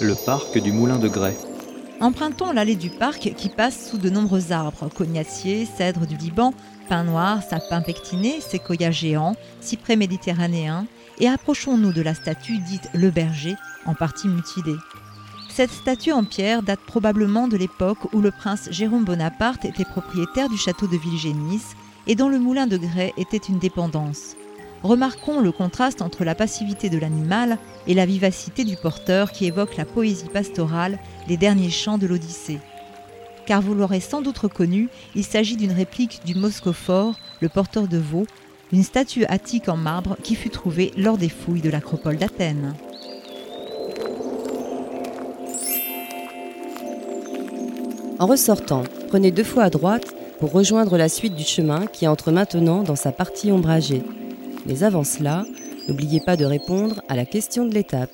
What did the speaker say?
le parc du Moulin de Grès. Empruntons l'allée du parc qui passe sous de nombreux arbres, cognaciers, cèdres du Liban, pin noir, sapin pectiné, séquoia géant, cyprès méditerranéen, et approchons-nous de la statue dite le berger, en partie mutilée. Cette statue en pierre date probablement de l'époque où le prince Jérôme Bonaparte était propriétaire du château de Villegénis et dont le moulin de grès était une dépendance. Remarquons le contraste entre la passivité de l'animal et la vivacité du porteur qui évoque la poésie pastorale des derniers chants de l'Odyssée. Car vous l'aurez sans doute reconnu, il s'agit d'une réplique du Moscophore, le porteur de veau, une statue attique en marbre qui fut trouvée lors des fouilles de l'acropole d'Athènes. En ressortant, prenez deux fois à droite pour rejoindre la suite du chemin qui entre maintenant dans sa partie ombragée. Mais avant cela, n'oubliez pas de répondre à la question de l'étape.